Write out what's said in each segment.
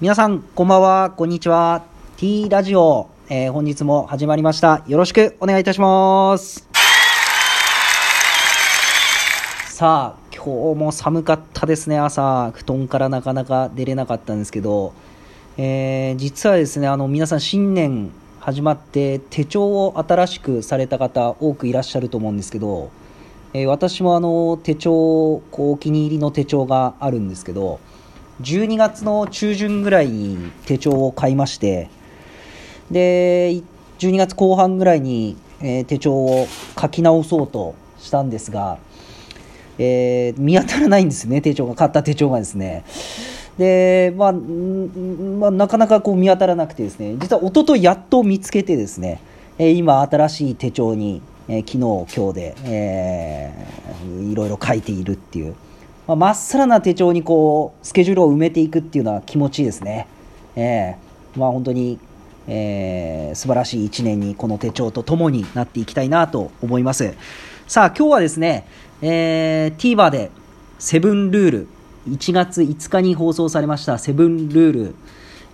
皆さん、こんばんは、こんにちは。T ラジオ、えー、本日も始まりました。よろしくお願いいたします。さあ、今日も寒かったですね、朝。布団からなかなか出れなかったんですけど、えー、実はですね、あの、皆さん新年始まって手帳を新しくされた方多くいらっしゃると思うんですけど、えー、私もあの、手帳、こう、お気に入りの手帳があるんですけど、12月の中旬ぐらいに手帳を買いましてで12月後半ぐらいに、えー、手帳を書き直そうとしたんですが、えー、見当たらないんですね手帳が買った手帳がですね。で、まあ、まあ、なかなかこう見当たらなくてですね。実は一昨日やっと見つけてですね、えー、今新しい手帳に、え昨日今日で、えー、いろいろ書いているっていう。まあ、真っさらな手帳にこうスケジュールを埋めていくっていうのは気持ちいいですね。えー、まあ、本当に、えー、素晴らしい1年にこの手帳とともになっていきたいなと思います。さあ、今日はですね、えー、TVer でセブンルール、1月5日に放送されましたセブンルー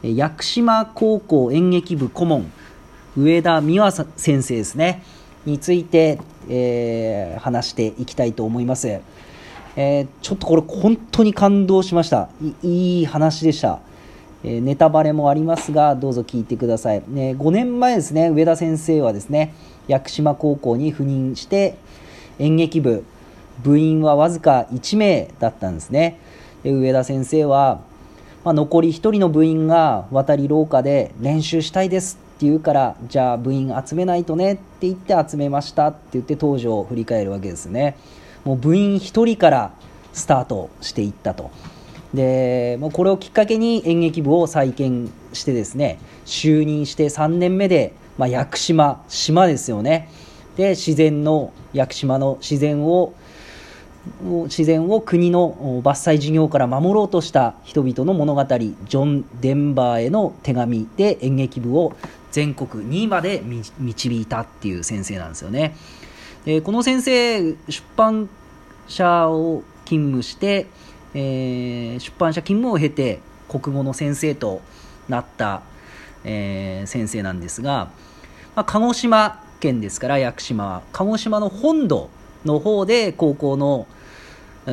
ル、屋久島高校演劇部顧問、上田美和先生ですね、について、えー、話していきたいと思います。えー、ちょっとこれ本当に感動しました。いい話でした、えー、ネタバレもありますがどうぞ聞いてください、ね、5年前ですね上田先生はですね屋久島高校に赴任して演劇部部員はわずか1名だったんですね。で上田先生は、まあ、残り1人の部員が渡り廊下で練習したいですって言うからじゃあ部員集めないとねって言って集めましたって言って当時を振り返るわけですね。もう部員1人からスタートしていったと。でもうこれをきっかけに演劇部を再建してですね就任して3年目で、まあ、屋久島島ですよねで自然の屋久島の自然を自然を国の伐採事業から守ろうとした人々の物語ジョン・デンバーへの手紙で演劇部を全国2位まで導いたっていう先生なんですよね。えー、この先生、出版社を勤務して、えー、出版社勤務を経て国語の先生となった、えー、先生なんですが、まあ、鹿児島県ですから屋久島は。鹿児島の本土の方で高校の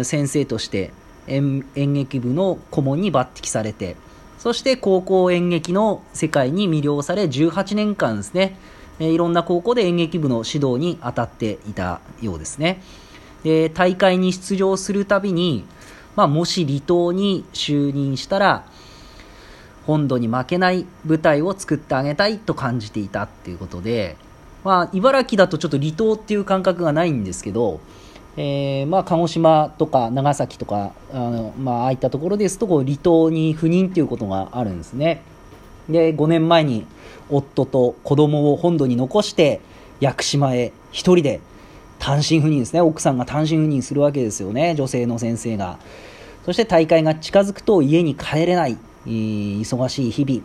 先生として演劇部の顧問に抜擢されてそして高校演劇の世界に魅了され18年間ですねえいろんな高校で演劇部の指導に当たっていたようですね。で大会に出場するたびに、まあ、もし離島に就任したら本土に負けない舞台を作ってあげたいと感じていたっていうことで、まあ、茨城だとちょっと離島っていう感覚がないんですけど、えー、まあ、鹿児島とか長崎とかあの、まああいったところですとこう離島に赴任っていうことがあるんですね。で5年前に夫と子供を本土に残して屋久島へ一人で単身赴任ですね。奥さんが単身赴任するわけですよね。女性の先生が。そして大会が近づくと家に帰れない忙しい日々。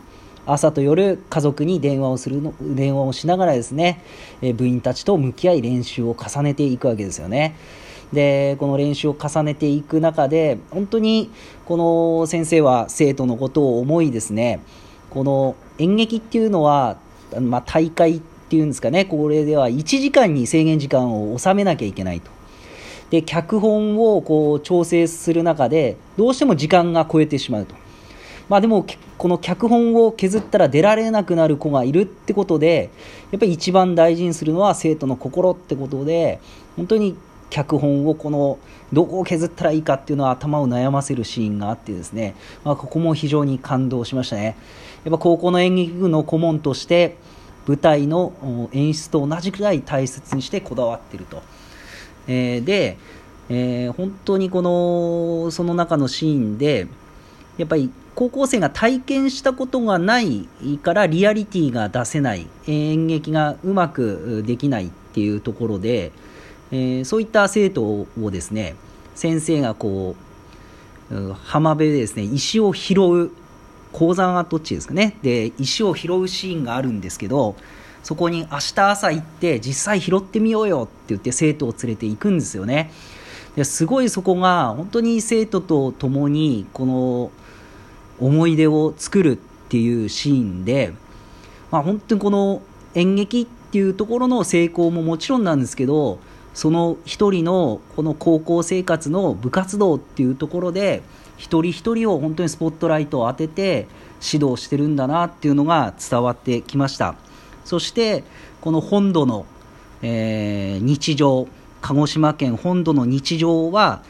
朝と夜家族に電話をするの電話をしながらですねえ部員たちと向き合い練習を重ねていくわけですよね。でこの練習を重ねていく中で本当にこの先生は生徒のことを思いですねこの演劇っていうのは、まあ、大会っていうんですかね、これでは1時間に制限時間を収めなきゃいけないと。で、脚本をこう調整する中で、どうしても時間が超えてしまうと。まあでも、この脚本を削ったら出られなくなる子がいるってことで、やっぱり一番大事にするのは生徒の心ってことで、本当に脚本をこのどこを削ったらいいかっていうのは頭を悩ませるシーンがあってですね、まあ、ここも非常に感動しましたね。やっぱ高校の演劇部の顧問として舞台の演出と同じくらい大切にしてこだわってると、えー、で、えー、本当にこのその中のシーンでやっぱり高校生が体験したことがないからリアリティが出せない。演劇がうまくできないっていうところで、えー、そういった生徒をですね先生がこう浜辺でですね石を拾う鉱山跡地ですかね。で石を拾うシーンがあるんですけどそこに明日朝行って実際拾ってみようよって言って生徒を連れて行くんですよね。ですごいそこが本当に生徒と共にこの思い出を作るっていうシーンで、まあ、本当にこの演劇っていうところの成功ももちろんなんですけどその一人のこの高校生活の部活動っていうところで一人一人を本当にスポットライトを当てて指導してるんだなっていうのが伝わってきました。そしてこの本土の、えー、日常鹿児島県本土の日常は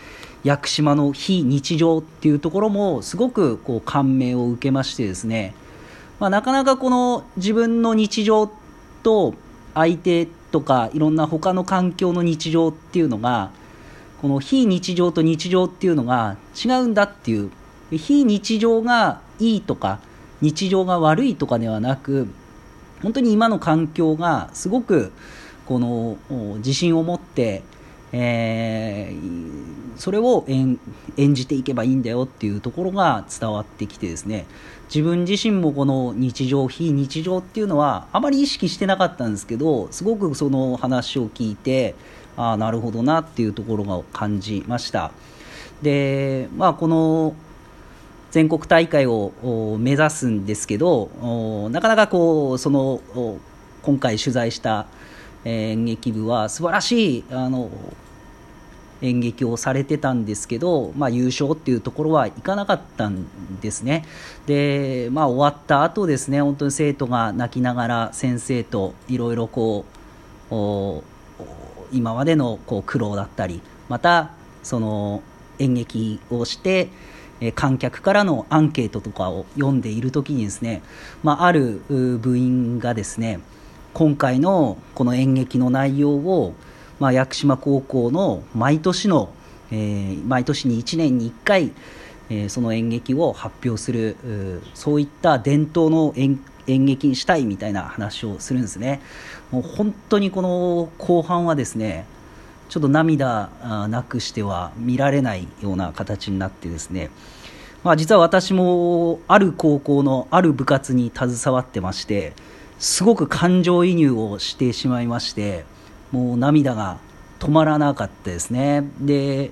屋久島の非日常っていうところもすごくこう感銘を受けましてですね、まあ、なかなかこの自分の日常と相手とかいろんな他の環境の日常っていうのがこの非日常と日常っていうのが違うんだっていう。非日常がいいとか日常が悪いとかではなく本当に今の環境がすごくこの自信を持って、えー、それを演じていけばいいんだよっていうところが伝わってきてですね。自分自身もこの日常非日常っていうのはあまり意識してなかったんですけどすごくその話を聞いてああなるほどなっていうところが感じました。でまあこの全国大会を目指すんですけどなかなかこうその今回取材した演劇部は素晴らしいあの演劇をされてたんですけど、まあ、優勝っていうところはいかなかったんですね。で、まあ、終わった後ですね、本当に生徒が泣きながら先生といろいろこう、今までのこう苦労だったり、またその演劇をして、観客からのアンケートとかを読んでいる時にですね、まあ、ある部員がですね今回のこの演劇の内容を、まあ、屋久島高校の毎年の、えー、毎年に1年に1回、えー、その演劇を発表するそういった伝統の演演劇にしたいみたいな話をするんですね。もう本当にこの後半はですねちょっと涙なくしては見られないような形になってですね、まあ、実は私もある高校のある部活に携わってましてすごく感情移入をしてしまいましてもう涙が止まらなかったですねで、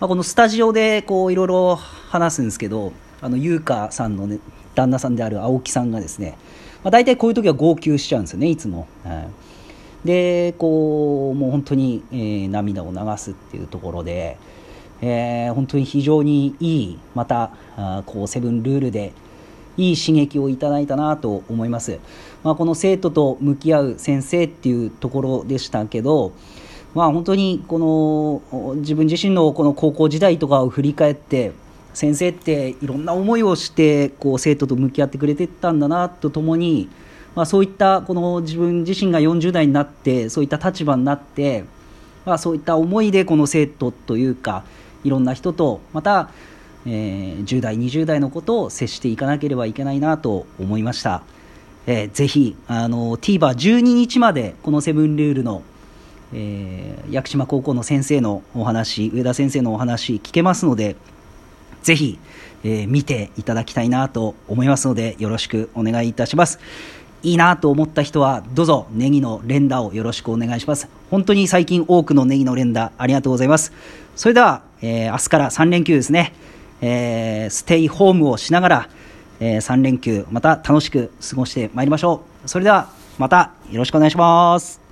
まあ、このスタジオでこういろいろ話すんですけどあの優香さんの、ね、旦那さんである青木さんがですね、まあ、大体こういう時は号泣しちゃうんですよねいつも。はいでこうもう本当に、えー、涙を流すっていうところで、えー、本当に非常にいいまたあこうセブンルールでいい刺激をいただいたなと思います、まあ、この生徒と向き合う先生っていうところでしたけど、まあ、本当にこの自分自身のこの高校時代とかを振り返って先生っていろんな思いをしてこう生徒と向き合ってくれてたんだなとともにまあ、そういったこの自分自身が40代になってそういった立場になって、まあ、そういった思いでこの生徒というかいろんな人とまた、えー、10代20代のことを接していかなければいけないなと思いました、えー、ぜひあの TVer12 日までこのセブンルールのえー、屋久島高校の先生のお話上田先生のお話聞けますのでぜひ、えー、見ていただきたいなと思いますのでよろしくお願いいたしますいいなと思った人は、どうぞネギの連打をよろしくお願いします。本当に最近多くのネギの連打ありがとうございます。それでは、えー、明日から3連休ですね、えー、ステイホームをしながら、えー、3連休また楽しく過ごしてまいりましょう。それではまたよろしくお願いします。